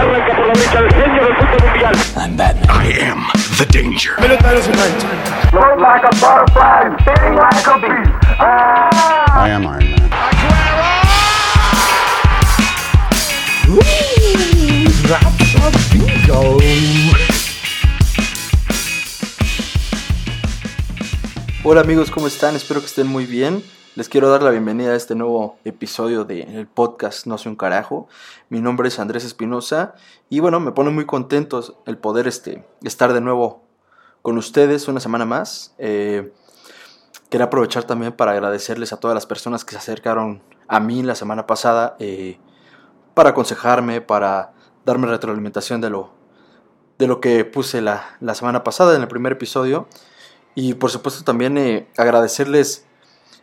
Arranca por la derecha el genio del fútbol mundial. I'm Batman. I am the danger. Float like a butterfly, sting like a bee. Ah! I am Iron Man. Hola amigos, ¿cómo están? Espero que estén muy bien. Les quiero dar la bienvenida a este nuevo episodio del podcast No sé un carajo. Mi nombre es Andrés Espinosa y bueno, me pone muy contentos el poder este, estar de nuevo con ustedes una semana más. Eh, quería aprovechar también para agradecerles a todas las personas que se acercaron a mí la semana pasada eh, para aconsejarme, para darme retroalimentación de lo, de lo que puse la, la semana pasada en el primer episodio. Y por supuesto también eh, agradecerles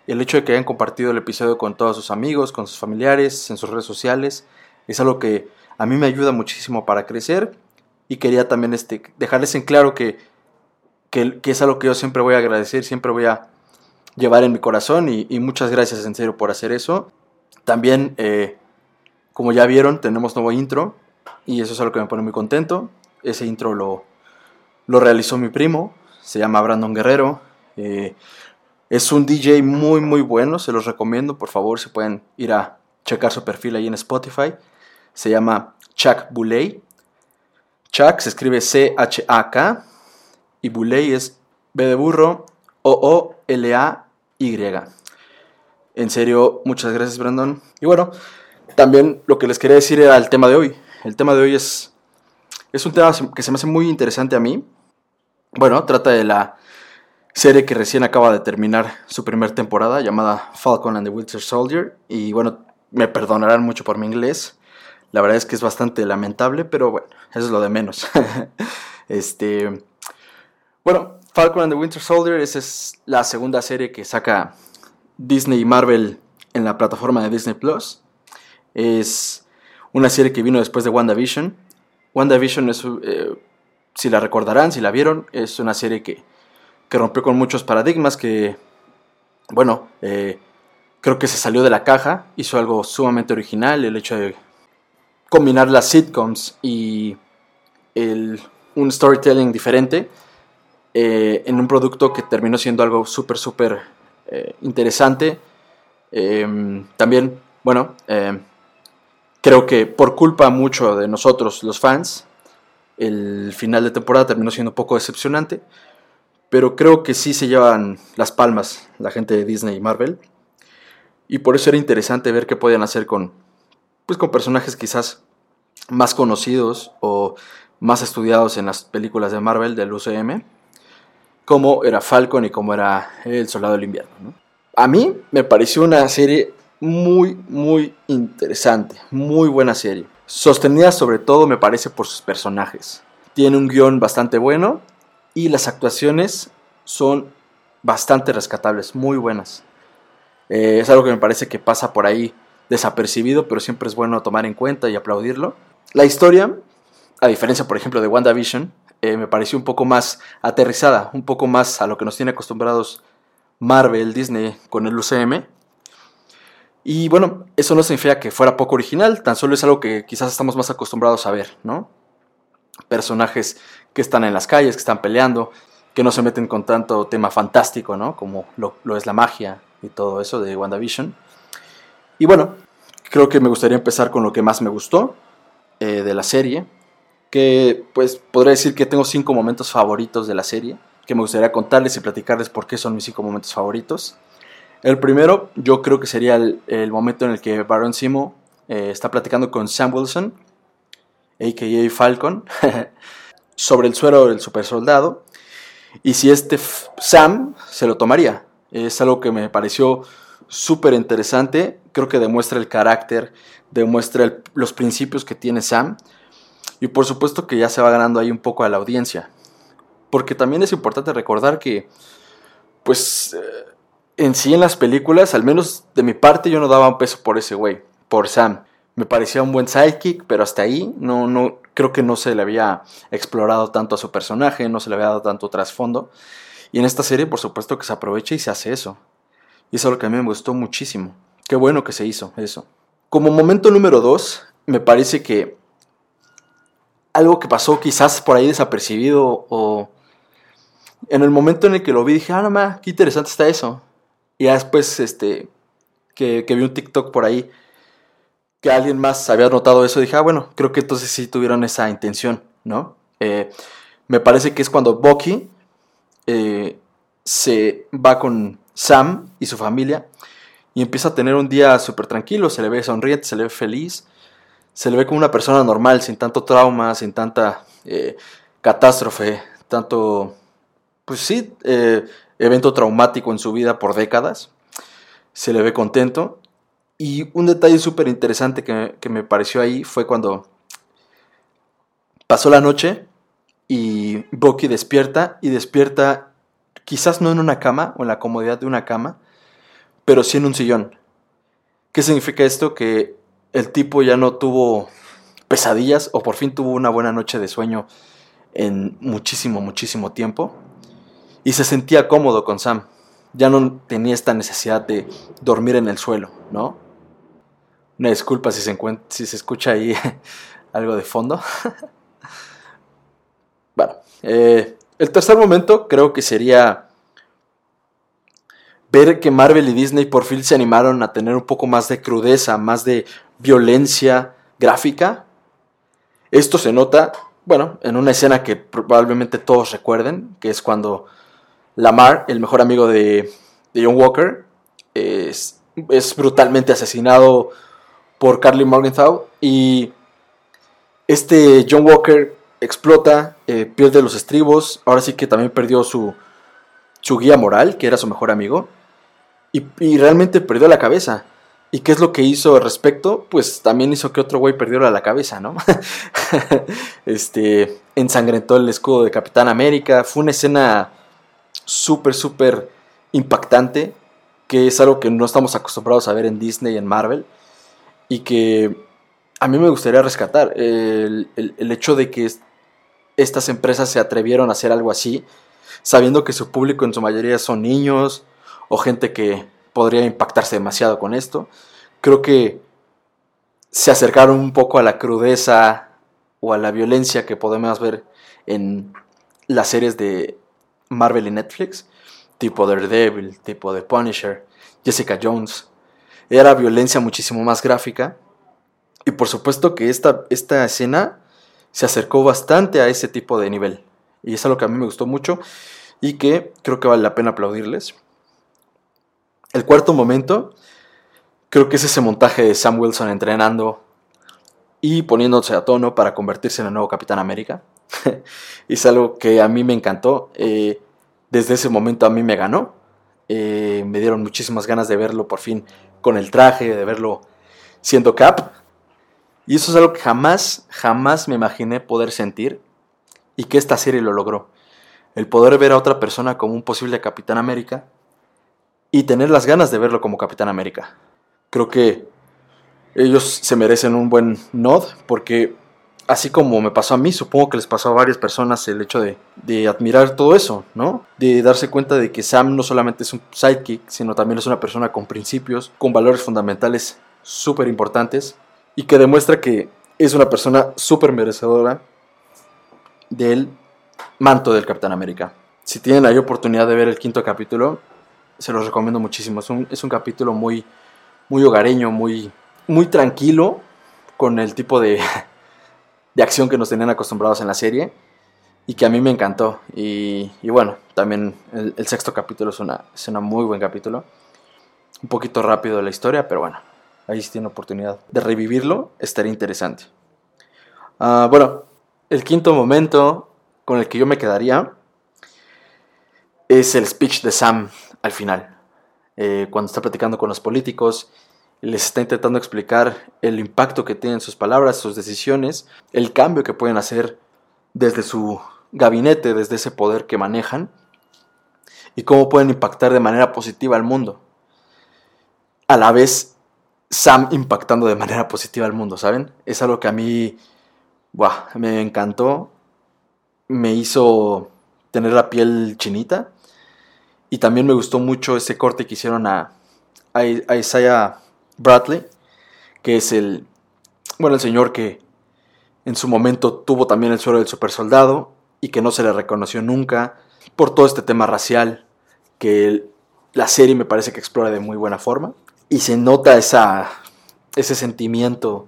el hecho de que hayan compartido el episodio con todos sus amigos, con sus familiares, en sus redes sociales. Es algo que a mí me ayuda muchísimo para crecer. Y quería también este, dejarles en claro que, que, que es algo que yo siempre voy a agradecer, siempre voy a llevar en mi corazón. Y, muchas gracias en serio por hacer eso. También, eh, como ya vieron, tenemos nuevo intro. Y eso es algo que me pone muy contento. Ese intro lo, lo realizó mi primo, se llama Brandon Guerrero. Eh, es un DJ muy muy bueno, se los recomiendo, por favor, si pueden ir a checar su perfil ahí en Spotify. Se llama Chuck Boulay. Chuck se escribe C-H-A-K y Boulay es B de burro O-O-L-A-Y. En serio, muchas gracias Brandon. Y bueno, también lo que les quería decir era el tema de hoy. El tema de hoy es, es un tema que se me hace muy interesante a mí. Bueno, trata de la serie que recién acaba de terminar su primera temporada llamada Falcon and the Winter Soldier. Y bueno, me perdonarán mucho por mi inglés. La verdad es que es bastante lamentable, pero bueno, eso es lo de menos. este, bueno, Falcon and the Winter Soldier, esa es la segunda serie que saca Disney y Marvel en la plataforma de Disney Plus. Es una serie que vino después de WandaVision. WandaVision es, eh, si la recordarán, si la vieron, es una serie que, que rompió con muchos paradigmas, que, bueno, eh, creo que se salió de la caja, hizo algo sumamente original, el hecho de combinar las sitcoms y el, un storytelling diferente eh, en un producto que terminó siendo algo súper, súper eh, interesante. Eh, también, bueno, eh, creo que por culpa mucho de nosotros, los fans, el final de temporada terminó siendo un poco decepcionante, pero creo que sí se llevan las palmas la gente de Disney y Marvel. Y por eso era interesante ver qué podían hacer con, pues, con personajes quizás más conocidos o más estudiados en las películas de Marvel del UCM, como era Falcon y como era El Soldado del Invierno. ¿no? A mí me pareció una serie muy, muy interesante, muy buena serie. Sostenida sobre todo, me parece, por sus personajes. Tiene un guion bastante bueno y las actuaciones son bastante rescatables, muy buenas. Eh, es algo que me parece que pasa por ahí desapercibido, pero siempre es bueno tomar en cuenta y aplaudirlo. La historia, a diferencia, por ejemplo, de WandaVision, eh, me pareció un poco más aterrizada, un poco más a lo que nos tiene acostumbrados Marvel, Disney con el UCM. Y bueno, eso no significa que fuera poco original, tan solo es algo que quizás estamos más acostumbrados a ver, ¿no? Personajes que están en las calles, que están peleando, que no se meten con tanto tema fantástico, ¿no? Como lo, es la magia y todo eso de WandaVision. Y bueno, creo que me gustaría empezar con lo que más me gustó eh, de la serie, que pues podría decir que tengo cinco momentos favoritos de la serie, que me gustaría contarles y platicarles por qué son mis cinco momentos favoritos. El primero, yo creo que sería el, el momento en el que Baron Simo eh, está platicando con Sam Wilson, a.k.a. Falcon, sobre el suero del super soldado, y si este Sam se lo tomaría. Es algo que me pareció súper interesante, creo que demuestra el carácter, demuestra los principios que tiene Sam, y por supuesto que ya se va ganando ahí un poco a la audiencia. Porque también es importante recordar que, pues, eh, en sí en las películas, al menos de mi parte, yo no daba un peso por ese güey, por Sam. Me parecía un buen sidekick, pero hasta ahí no, no, creo que no se le había explorado tanto a su personaje, no se le había dado tanto trasfondo. Y en esta serie, por supuesto que se aprovecha y se hace eso. Y eso es lo que a mí me gustó muchísimo. Qué bueno que se hizo eso. Como momento número dos, me parece que algo que pasó quizás por ahí desapercibido o en el momento en el que lo vi dije, ah, no ma, qué interesante está eso. Y ya después, este, que, que vi un TikTok por ahí que alguien más había notado eso, dije, ah, bueno, creo que entonces sí tuvieron esa intención, ¿no? Eh, me parece que es cuando Bucky eh, se va con Sam y su familia y empieza a tener un día súper tranquilo, se le ve sonriente, se le ve feliz, se le ve como una persona normal, sin tanto trauma, sin tanta eh, catástrofe, tanto, pues sí, evento traumático en su vida por décadas. Se le ve contento y un detalle súper interesante que, me pareció ahí fue cuando pasó la noche y Bucky despierta y despierta quizás no en una cama o en la comodidad de una cama, pero sí en un sillón. ¿Qué significa esto? Que el tipo ya no tuvo pesadillas o por fin tuvo una buena noche de sueño en muchísimo, muchísimo tiempo y se sentía cómodo con Sam. Ya no tenía esta necesidad de dormir en el suelo, ¿no? Una disculpa si se, si se escucha ahí algo de fondo. bueno, eh, el tercer momento creo que sería ver que Marvel y Disney por fin se animaron a tener un poco más de crudeza, más de violencia gráfica. Esto se nota, bueno, en una escena que probablemente todos recuerden, que es cuando Lamar, el mejor amigo de, de John Walker, es, es brutalmente asesinado por Carly Morgenthau y este John Walker explota, eh, pierde los estribos, ahora sí que también perdió su, su guía moral, que era su mejor amigo, y, realmente perdió la cabeza. ¿Y qué es lo que hizo al respecto? Pues también hizo que otro güey perdiera la cabeza, ¿no? este, ensangrentó el escudo de Capitán América. Fue una escena súper, súper impactante, que es algo que no estamos acostumbrados a ver en Disney y en Marvel y que a mí me gustaría rescatar. El, hecho de que estas empresas se atrevieron a hacer algo así, sabiendo que su público en su mayoría son niños o gente que podría impactarse demasiado con esto, creo que se acercaron un poco a la crudeza o a la violencia que podemos ver en las series de Marvel y Netflix, tipo Daredevil, tipo The Punisher, Jessica Jones era violencia muchísimo más gráfica. Y por supuesto que esta, esta escena se acercó bastante a ese tipo de nivel. Y es algo que a mí me gustó mucho y que creo que vale la pena aplaudirles. El cuarto momento, creo que es ese montaje de Sam Wilson entrenando y poniéndose a tono para convertirse en el nuevo Capitán América. es algo que a mí me encantó. Eh, desde ese momento a mí me ganó. Eh, me dieron muchísimas ganas de verlo por fin con el traje, de verlo siendo Cap. Y eso es algo que jamás, jamás me imaginé poder sentir y que esta serie lo logró. El poder ver a otra persona como un posible Capitán América y tener las ganas de verlo como Capitán América. Creo que ellos se merecen un buen nod porque así como me pasó a mí, supongo que les pasó a varias personas el hecho de, admirar todo eso, ¿no? De darse cuenta de que Sam no solamente es un sidekick, sino también es una persona con principios, con valores fundamentales súper importantes y que demuestra que es una persona súper merecedora del manto del Capitán América. Si tienen la oportunidad de ver el quinto capítulo, se los recomiendo muchísimo. Es un, es un capítulo muy, muy hogareño, muy, muy tranquilo, con el tipo de, de acción que nos tenían acostumbrados en la serie y que a mí me encantó. Y, bueno, también el, sexto capítulo es, una, es un muy buen capítulo. Un poquito rápido de la historia, pero bueno, ahí si tiene oportunidad de revivirlo, estaría interesante. Ah, bueno, el quinto momento con el que yo me quedaría es el speech de Sam al final. Eh, cuando está platicando con los políticos les está intentando explicar el impacto que tienen sus palabras, sus decisiones, el cambio que pueden hacer desde su gabinete, desde ese poder que manejan, y cómo pueden impactar de manera positiva al mundo. A la vez, Sam impactando de manera positiva al mundo, ¿saben? Es algo que a mí me encantó, me hizo tener la piel chinita, y también me gustó mucho ese corte que hicieron a, a Isaiah Bradley, que es el, bueno, el señor que en su momento tuvo también el suelo del super soldado y que no se le reconoció nunca por todo este tema racial que la serie me parece que explora de muy buena forma. Y se nota esa, ese sentimiento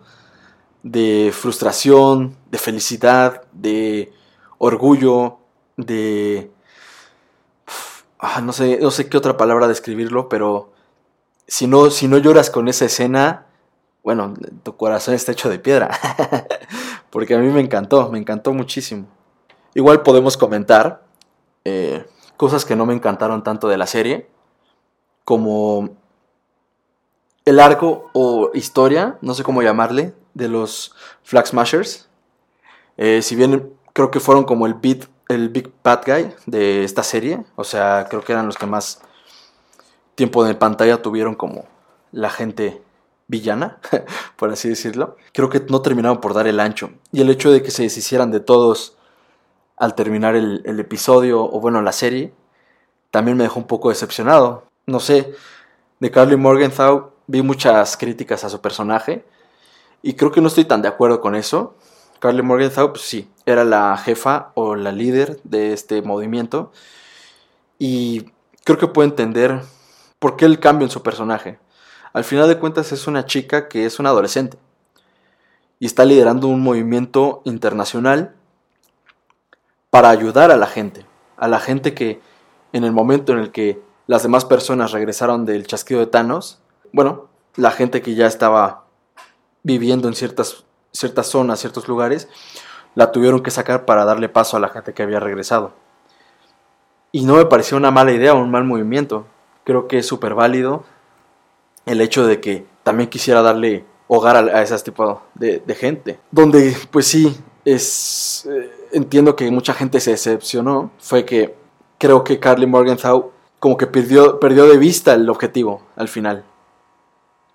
de frustración, de felicidad, de orgullo, de... Ah, no, sé, no sé qué otra palabra describirlo, pero si no, si no lloras con esa escena, bueno, tu corazón está hecho de piedra. Porque a mí me encantó, me encantó muchísimo. Igual podemos comentar eh, cosas que no me encantaron tanto de la serie, como el arco o historia, no sé cómo llamarle, de los Flag Smashers. Eh, si bien creo que fueron como el, beat, el Big Bad Guy de esta serie, o sea, creo que eran los que más tiempo de pantalla tuvieron como la gente villana, por así decirlo. Creo que no terminaron por dar el ancho. Y el hecho de que se deshicieran de todos al terminar el, episodio, o bueno, la serie, también me dejó un poco decepcionado. No sé, de Carly Morgenthau vi muchas críticas a su personaje y creo que no estoy tan de acuerdo con eso. Carly Morgenthau, pues sí, era la jefa o la líder de este movimiento y creo que puedo entender por qué el cambio en su personaje. Al final de cuentas es una chica que es una adolescente y está liderando un movimiento internacional para ayudar a la gente, a la gente que en el momento en el que las demás personas regresaron del chasquido de Thanos, bueno, la gente que ya estaba viviendo en ciertas, ciertas zonas, ciertos lugares, la tuvieron que sacar para darle paso a la gente que había regresado. Y no me pareció una mala idea un mal movimiento. Creo que es súper válido el hecho de que también quisiera darle hogar a, a ese tipo de, de, gente. Donde, pues sí, es, eh, entiendo que mucha gente se decepcionó. Fue que creo que Carly Morgenthau como que perdió, perdió de vista el objetivo al final.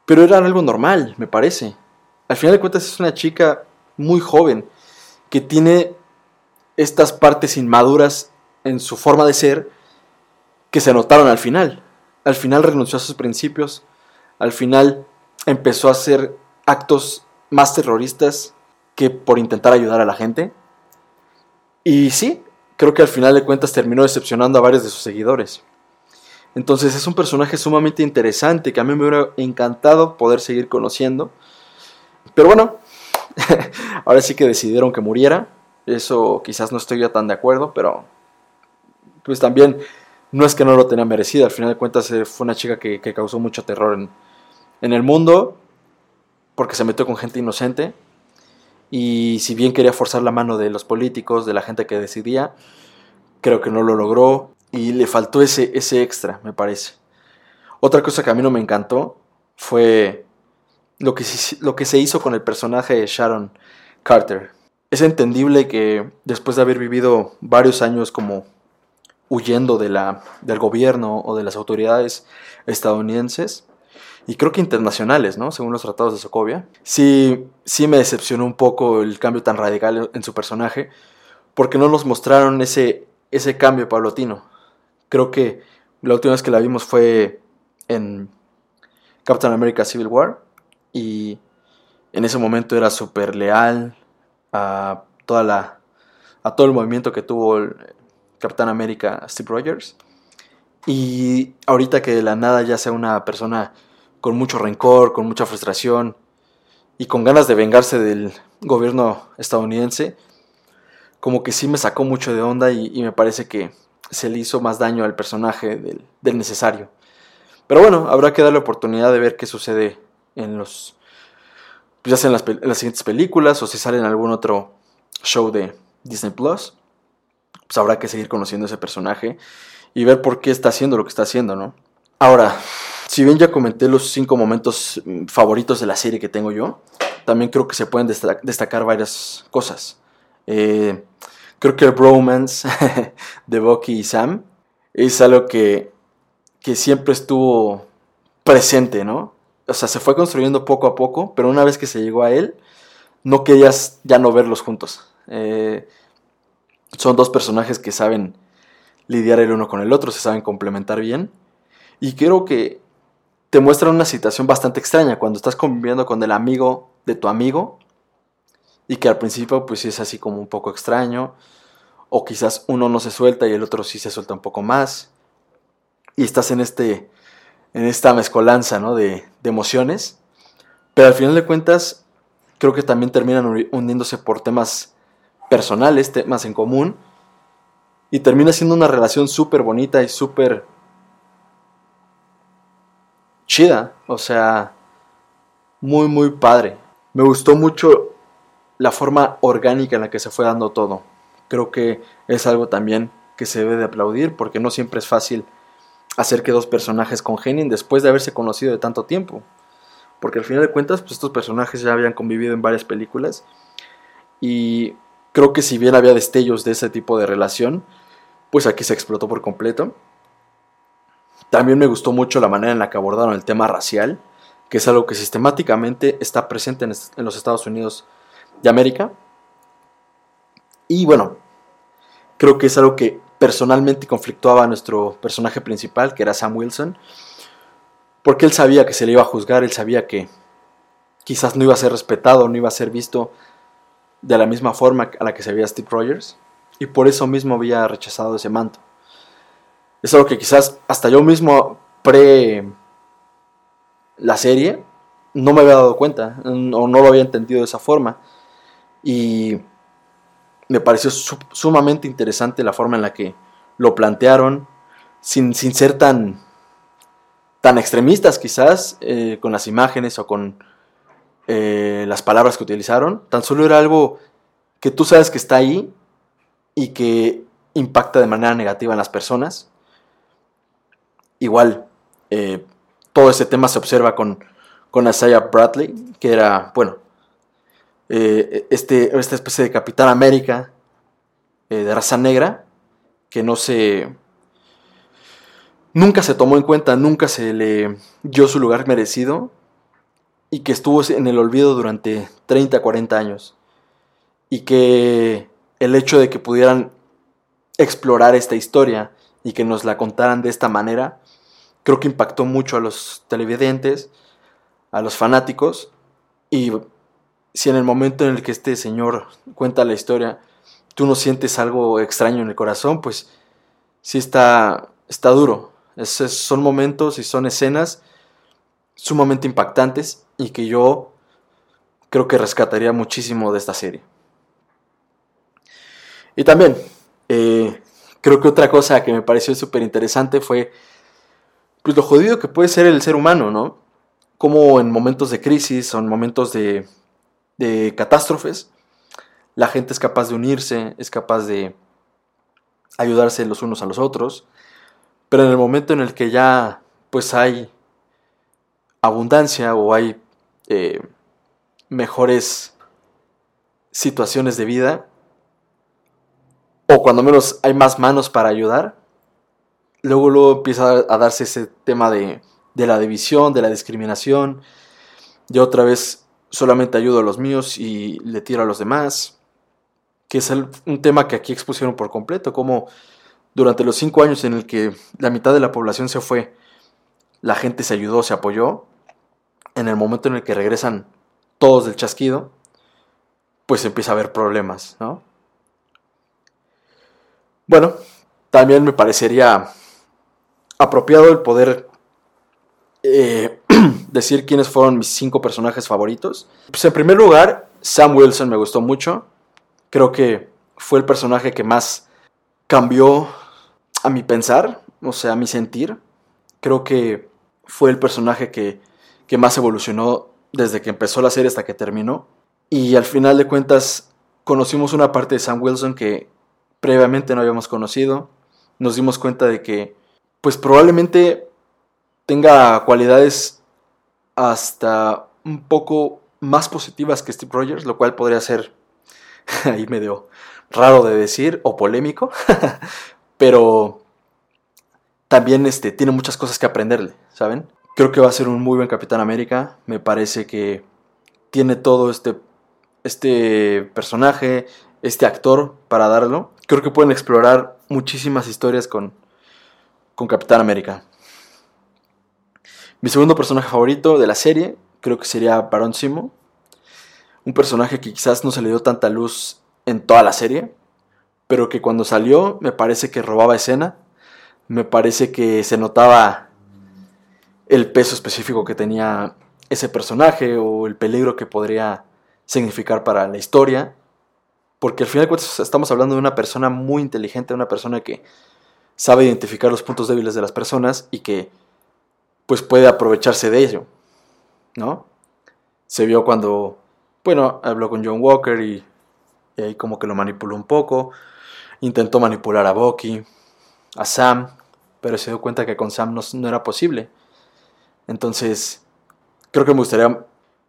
Pero era algo normal, me parece. Al final de cuentas es una chica muy joven que tiene estas partes inmaduras en su forma de ser que se notaron al final. Al final renunció a sus principios, al final empezó a hacer actos más terroristas que por intentar ayudar a la gente. Y sí, creo que al final de cuentas terminó decepcionando a varios de sus seguidores. Entonces es un personaje sumamente interesante que a mí me hubiera encantado poder seguir conociendo. Pero bueno, ahora sí que decidieron que muriera. Eso quizás no estoy yo tan de acuerdo, pero pues también no es que no lo tenía merecido. Al final de cuentas eh, fue una chica que, que causó mucho terror en, en el mundo porque se metió con gente inocente. Y si bien quería forzar la mano de los políticos, de la gente que decidía, creo que no lo logró y le faltó ese, ese extra, me parece. Otra cosa que a mí no me encantó fue lo que, lo que se hizo con el personaje de Sharon Carter. Es entendible que después de haber vivido varios años como huyendo de la, del gobierno o de las autoridades estadounidenses, y creo que internacionales, ¿no? Según los tratados de Sokovia, sí, sí me decepcionó un poco el cambio tan radical en su personaje, porque no nos mostraron ese, ese cambio paulatino. Creo que la última vez que la vimos fue en Captain America Civil War, y en ese momento era súper leal a toda la a todo el movimiento que tuvo Capitán América Steve Rogers y ahorita que de la nada ya sea una persona con mucho rencor, con mucha frustración y con ganas de vengarse del gobierno estadounidense, como que sí me sacó mucho de onda y, me parece que se le hizo más daño al personaje del, necesario. Pero bueno, habrá que darle oportunidad de ver qué sucede en los. Ya sea las, en las, siguientes películas o si sale en algún otro show de Disney Plus. Pues habrá que seguir conociendo ese personaje y ver por qué está haciendo lo que está haciendo, ¿no? Ahora, si bien ya comenté los cinco momentos mm, favoritos de la serie que tengo yo, también creo que se pueden destacar varias cosas. Eh, creo que el bromance de Bucky y Sam es algo que, que siempre estuvo presente, ¿no? o sea, se fue construyendo poco a poco, pero una vez que se llegó a él, no querías ya no verlos juntos. Eh, son dos personajes que saben lidiar el uno con el otro, se saben complementar bien. Y creo que te muestran una situación bastante extraña cuando estás conviviendo con el amigo de tu amigo y que al principio pues es así como un poco extraño, o quizás uno no se suelta y el otro sí se suelta un poco más, y estás en, este, en esta mezcolanza ¿no? de, de emociones, pero al final de cuentas creo que también terminan uni- uniéndose por temas personales, temas en común, y termina siendo una relación súper bonita y súper chida, o sea, muy, muy padre. Me gustó mucho la forma orgánica en la que se fue dando todo. Creo que es algo también que se debe de aplaudir porque no siempre es fácil hacer que dos personajes congenien después de haberse conocido de tanto tiempo. Porque al final de cuentas, pues estos personajes ya habían convivido en varias películas y creo que si bien había destellos de ese tipo de relación, pues aquí se explotó por completo. También me gustó mucho la manera en la que abordaron el tema racial, que es algo que sistemáticamente está presente en, los Estados Unidos de América. Y bueno, creo que es algo que personalmente conflictuaba a nuestro personaje principal, que era Sam Wilson, porque él sabía que se le iba a juzgar, él sabía que quizás no iba a ser respetado, no iba a ser visto de la misma forma a la que se veía Steve Rogers, y por eso mismo había rechazado ese manto. Es algo que quizás hasta yo mismo pre la serie no me había dado cuenta o no lo había entendido de esa forma. Y me pareció su- sumamente interesante la forma en la que lo plantearon, sin, sin ser tan, tan extremistas quizás, eh, con las imágenes o con eh, las palabras que utilizaron. Tan solo era algo que tú sabes que está ahí y que impacta de manera negativa en las personas. Igual, eh, todo ese tema se observa con, con Isaiah Bradley, que era, bueno, eh, este, esta especie de Capitán América de raza negra, que no se... Nunca se tomó en cuenta, nunca se le dio su lugar merecido y que estuvo en el olvido durante 30, 40 años. Y que el hecho de que pudieran explorar esta historia y que nos la contaran de esta manera, creo que impactó mucho a los televidentes, a los fanáticos, y si en el momento en el que este señor cuenta la historia, tú no sientes algo extraño en el corazón, pues sí está, está duro. Es- son momentos y son escenas sumamente impactantes y que yo creo que rescataría muchísimo de esta serie. Y también, eh, creo que otra cosa que me pareció súper interesante fue pues lo jodido que puede ser el ser humano, ¿no? Como en momentos de crisis o en momentos de, de catástrofes, la gente es capaz de unirse, es capaz de ayudarse los unos a los otros, pero en el momento en el que ya pues hay abundancia o hay eh, mejores situaciones de vida, o cuando menos hay más manos para ayudar, luego, luego empieza a darse ese tema de, de la división, de la discriminación. Yo otra vez solamente ayudo a los míos y le tiro a los demás. Que es un tema que aquí expusieron por completo, como durante los cinco años en el que la mitad de la población se fue, la gente se ayudó, se apoyó. En el momento en el que regresan todos del chasquido, pues empieza a haber problemas, ¿no? Bueno, también me parecería apropiado el poder eh, decir quiénes fueron mis cinco personajes favoritos. Pues en primer lugar, Sam Wilson me gustó mucho. Creo que fue el personaje que más cambió a mi pensar, o sea, a mi sentir. Creo que fue el personaje que, que más evolucionó desde que empezó la serie hasta que terminó. Y al final de cuentas, conocimos una parte de Sam Wilson que previamente no habíamos conocido. Nos dimos cuenta de que, pues probablemente tenga cualidades hasta un poco más positivas que Steve Rogers, lo cual podría ser ahí medio raro de decir o polémico, pero también este, tiene muchas cosas que aprenderle, ¿saben? Creo que va a ser un muy buen Capitán América, me parece que tiene todo este, este personaje, este actor para darlo. Creo que pueden explorar muchísimas historias con, con Capitán América. Mi segundo personaje favorito de la serie creo que sería Barón Simo. Un personaje que quizás no se le dio tanta luz en toda la serie, pero que cuando salió me parece que robaba escena, me parece que se notaba el peso específico que tenía ese personaje o el peligro que podría significar para la historia, porque al final de cuentas estamos hablando de una persona muy inteligente, una persona que sabe identificar los puntos débiles de las personas y que pues puede aprovecharse de ello, ¿no? Se vio cuando, bueno, habló con John Walker y, ahí como que lo manipuló un poco, intentó manipular a Bucky, a Sam, pero se dio cuenta que con Sam no era posible. Entonces, creo que me gustaría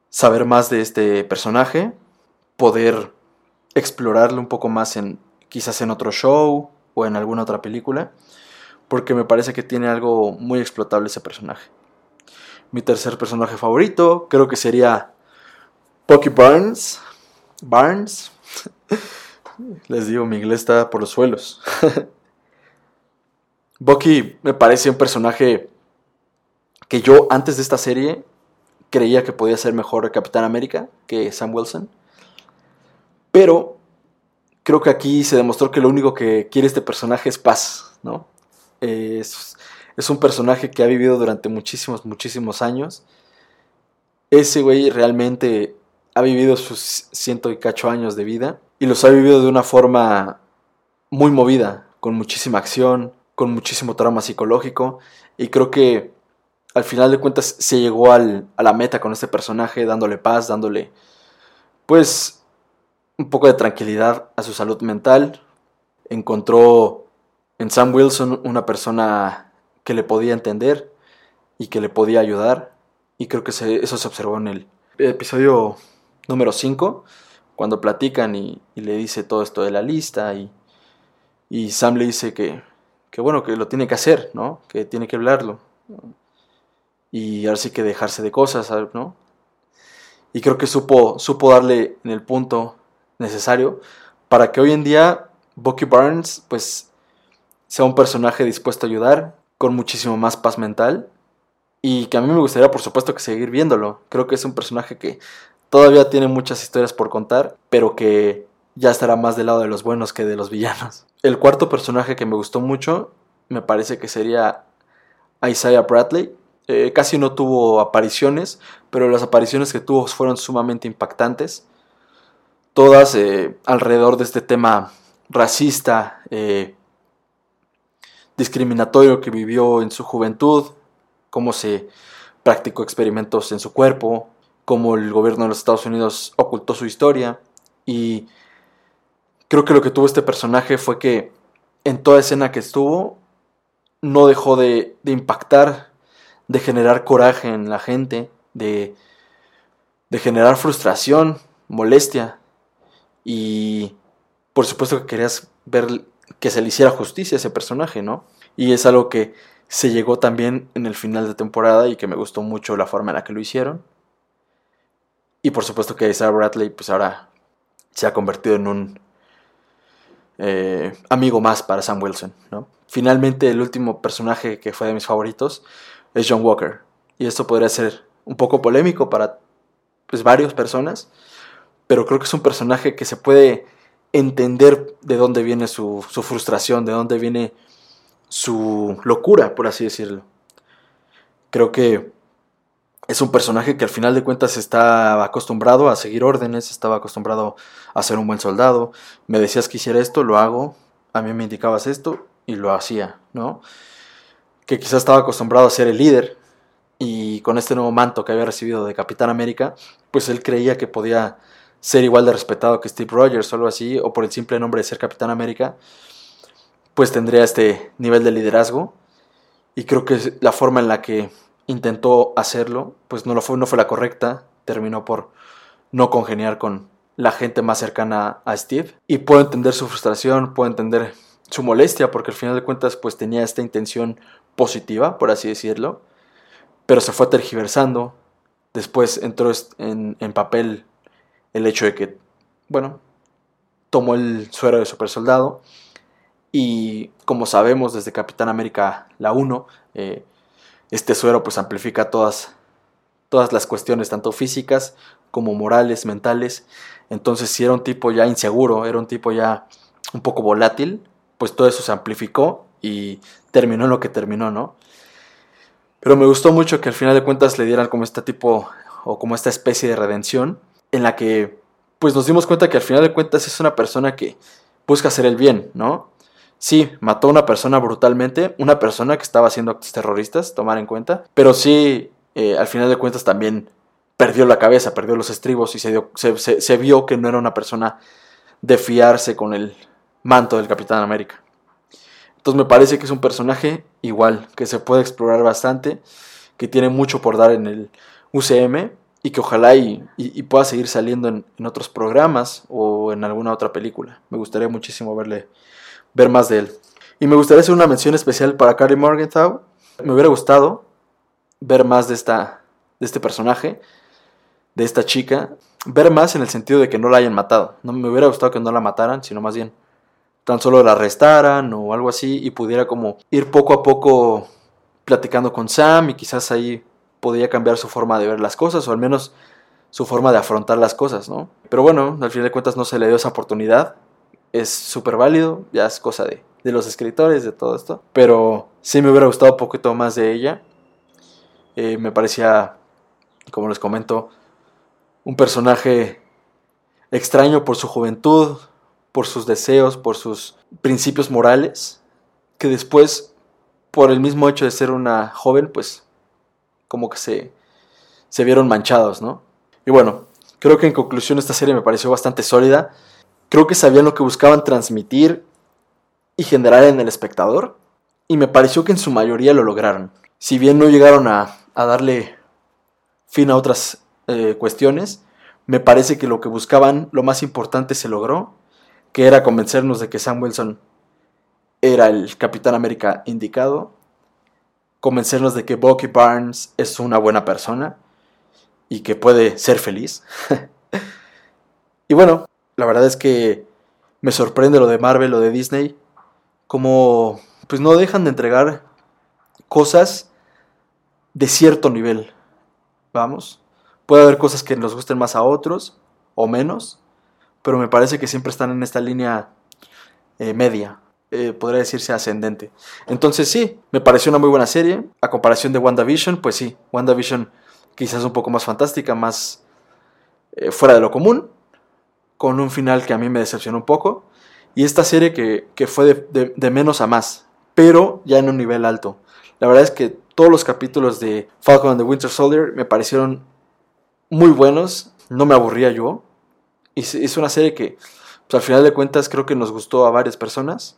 saber más de este personaje, poder explorarlo un poco más en quizás en otro show o en alguna otra película, porque me parece que tiene algo muy explotable ese personaje. Mi tercer personaje favorito creo que sería Bucky Barnes. Barnes. Les digo, mi inglés está por los suelos. Bucky me parece un personaje que yo antes de esta serie creía que podía ser mejor Capitán América que Sam Wilson. Pero creo que aquí se demostró que lo único que quiere este personaje es paz, ¿no? Es, es un personaje que ha vivido durante muchísimos, muchísimos años. Ese güey realmente ha vivido sus ciento y cacho años de vida y los ha vivido de una forma muy movida, con muchísima acción, con muchísimo trauma psicológico y creo que al final de cuentas se llegó al, a la meta con este personaje, dándole paz, dándole pues un poco de tranquilidad a su salud mental. Encontró en Sam Wilson una persona que le podía entender y que le podía ayudar. Y creo que eso se observó en el episodio número 5, cuando platican y, y, le dice todo esto de la lista y, y Sam le dice que, que, bueno, que lo tiene que hacer, ¿no? Que tiene que hablarlo y ahora sí que dejarse de cosas, ¿no? Y creo que supo, supo darle en el punto necesario para que hoy en día Bucky Barnes pues sea un personaje dispuesto a ayudar, con muchísimo más paz mental y que a mí me gustaría por supuesto que seguir viéndolo. Creo que es un personaje que todavía tiene muchas historias por contar, pero que ya estará más del lado de los buenos que de los villanos. El cuarto personaje que me gustó mucho me parece que sería Isaiah Bradley, eh, casi no tuvo apariciones, pero las apariciones que tuvo fueron sumamente impactantes. Todas eh, alrededor de este tema racista, eh, discriminatorio que vivió en su juventud, cómo se practicó experimentos en su cuerpo, cómo el gobierno de los Estados Unidos ocultó su historia. Y creo que lo que tuvo este personaje fue que en toda escena que estuvo, no dejó de, de impactar de generar coraje en la gente, de, de generar frustración, molestia. Y por supuesto que querías ver que se le hiciera justicia a ese personaje, ¿no? Y es algo que se llegó también en el final de temporada y que me gustó mucho la forma en la que lo hicieron. Y por supuesto que Sarah Bradley pues ahora se ha convertido en un eh, amigo más para Sam Wilson, ¿no? Finalmente el último personaje que fue de mis favoritos es John Walker. Y esto podría ser un poco polémico para pues, varias personas, pero creo que es un personaje que se puede entender de dónde viene su, su frustración, de dónde viene su locura, por así decirlo. Creo que es un personaje que al final de cuentas estaba acostumbrado a seguir órdenes, estaba acostumbrado a ser un buen soldado. Me decías que hiciera esto, lo hago. A mí me indicabas esto y lo hacía, ¿no? Que quizás estaba acostumbrado a ser el líder y con este nuevo manto que había recibido de Capitán América, pues él creía que podía ser igual de respetado que Steve Rogers o algo así, o por el simple nombre de ser Capitán América, pues tendría este nivel de liderazgo. Y creo que la forma en la que intentó hacerlo, pues no, lo fue, no fue la correcta, terminó por no congeniar con la gente más cercana a Steve. Y puedo entender su frustración, puedo entender su molestia, porque al final de cuentas pues tenía esta intención positiva, por así decirlo, pero se fue tergiversando. Después entró en, en papel el hecho de que, bueno, tomó el suero de super soldado y como sabemos desde Capitán América la 1, eh, este suero pues amplifica todas, todas las cuestiones, tanto físicas como morales, mentales. Entonces, si era un tipo ya inseguro, era un tipo ya un poco volátil, pues todo eso se amplificó y terminó lo que terminó, ¿no? Pero me gustó mucho que al final de cuentas le dieran como este tipo o como esta especie de redención en la que pues nos dimos cuenta que al final de cuentas es una persona que busca hacer el bien, ¿no? Sí, mató a una persona brutalmente, una persona que estaba haciendo actos terroristas, tomar en cuenta, pero sí, eh, al final de cuentas también perdió la cabeza, perdió los estribos y se, dio, se vio que no era una persona de fiarse con el manto del Capitán América. Entonces me parece que es un personaje igual, que se puede explorar bastante, que tiene mucho por dar en el UCM y que ojalá y, pueda seguir saliendo en, otros programas o en alguna otra película. Me gustaría muchísimo verle, ver más de él. Y me gustaría hacer una mención especial para Carrie Morgenthau. Me hubiera gustado ver más de, esta, de este personaje, de esta chica. Ver más en el sentido de que no la hayan matado. No me hubiera gustado que no la mataran, sino más bien tan solo la arrestaran o algo así y pudiera como ir poco a poco platicando con Sam y quizás ahí podía cambiar su forma de ver las cosas o al menos su forma de afrontar las cosas, ¿no? Pero bueno, al fin de cuentas no se le dio esa oportunidad. Es súper válido, ya es cosa de, de los escritores, de todo esto. Pero sí me hubiera gustado un poquito más de ella. Eh, me parecía, como les comento, un personaje extraño por su juventud, por sus deseos, por sus principios morales, que después, por el mismo hecho de ser una joven, pues como que se, se vieron manchados, ¿no? Y bueno, creo que en conclusión esta serie me pareció bastante sólida. Creo que sabían lo que buscaban transmitir y generar en el espectador. Y me pareció que en su mayoría lo lograron. Si bien no llegaron a, darle fin a otras eh, cuestiones, me parece que lo que buscaban, lo más importante, se logró, que era convencernos de que Sam Wilson era el Capitán América indicado convencernos de que Bucky Barnes es una buena persona y que puede ser feliz. y bueno, la verdad es que me sorprende lo de Marvel o de Disney, como pues no dejan de entregar cosas de cierto nivel. Vamos, puede haber cosas que nos gusten más a otros o menos, pero me parece que siempre están en esta línea eh, media. Eh, podría decirse ascendente. Entonces sí, me pareció una muy buena serie. A comparación de WandaVision, pues sí, WandaVision quizás un poco más fantástica, más eh, fuera de lo común, con un final que a mí me decepcionó un poco. Y esta serie que, fue de, de, menos a más, pero ya en un nivel alto. La verdad es que todos los capítulos de Falcon and the Winter Soldier me parecieron muy buenos, no me aburría yo. Y es una serie que, pues, al final de cuentas, creo que nos gustó a varias personas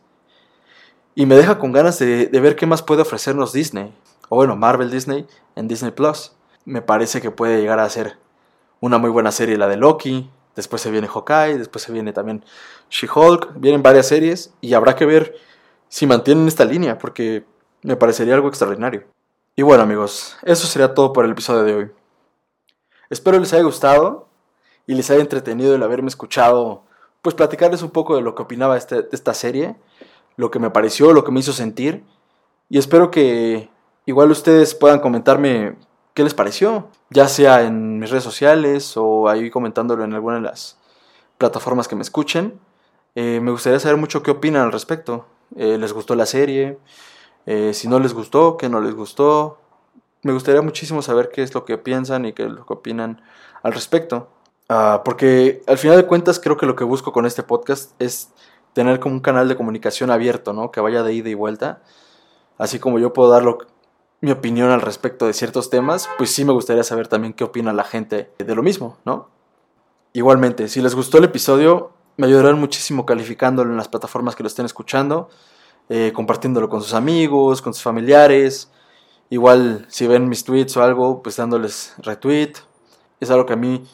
y me deja con ganas de, ver qué más puede ofrecernos Disney. O bueno, Marvel Disney en Disney Plus. Me parece que puede llegar a ser una muy buena serie la de Loki. Después se viene Hawkeye, después se viene también She-Hulk. Vienen varias series y habrá que ver si mantienen esta línea porque me parecería algo extraordinario. Y bueno amigos, eso sería todo por el episodio de hoy. Espero les haya gustado y les haya entretenido el haberme escuchado, pues platicarles un poco de lo que opinaba este, de esta serie lo que me pareció, lo que me hizo sentir. Y espero que igual ustedes puedan comentarme qué les pareció, ya sea en mis redes sociales o ahí comentándolo en alguna de las plataformas que me escuchen. Eh, me gustaría saber mucho qué opinan al respecto. Eh, ¿Les gustó la serie? Eh, si no les gustó, qué no les gustó. Me gustaría muchísimo saber qué es lo que piensan y qué es lo que opinan al respecto. Ah, porque al final de cuentas creo que lo que busco con este podcast es tener como un canal de comunicación abierto, ¿no? Que vaya de ida y vuelta. Así como yo puedo dar mi opinión al respecto de ciertos temas, pues sí me gustaría saber también qué opina la gente de lo mismo, ¿no? Igualmente, si les gustó el episodio, me ayudarán muchísimo calificándolo en las plataformas que lo estén escuchando, eh, compartiéndolo con sus amigos, con sus familiares. Igual, si ven mis tweets o algo, pues dándoles retweet. Es algo que a mí,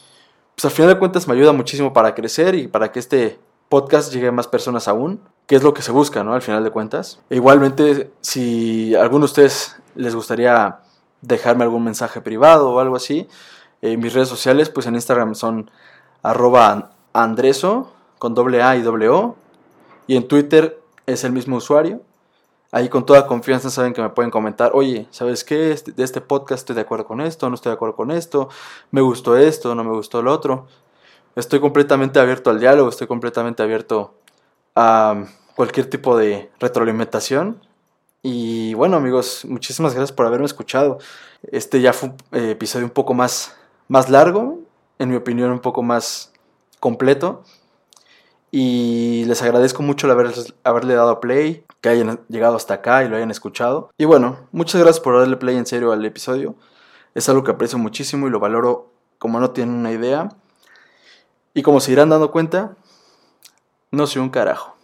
pues al final de cuentas, me ayuda muchísimo para crecer y para que este podcast llegue a más personas aún, que es lo que se busca, ¿no? Al final de cuentas. Igualmente, si a alguno de ustedes les gustaría dejarme algún mensaje privado o algo así, eh, mis redes sociales, pues en Instagram son arroba andreso con doble A y doble O, y en Twitter es el mismo usuario, Ahí con toda confianza saben que me pueden comentar, oye, ¿sabes qué? Este- De este podcast estoy de acuerdo con esto, no estoy de acuerdo con esto, me gustó esto, no me gustó lo otro. Estoy completamente abierto al diálogo, estoy completamente abierto a cualquier tipo de retroalimentación. Y bueno amigos, muchísimas gracias por haberme escuchado. Este ya fue un eh, episodio un poco más, más largo, en mi opinión un poco más completo. Y les agradezco mucho el haberle dado play, que hayan llegado hasta acá y lo hayan escuchado. Y bueno, muchas gracias por darle play en serio al episodio. Es algo que aprecio muchísimo y lo valoro como no tienen una idea. Y como se irán dando cuenta, no soy un carajo.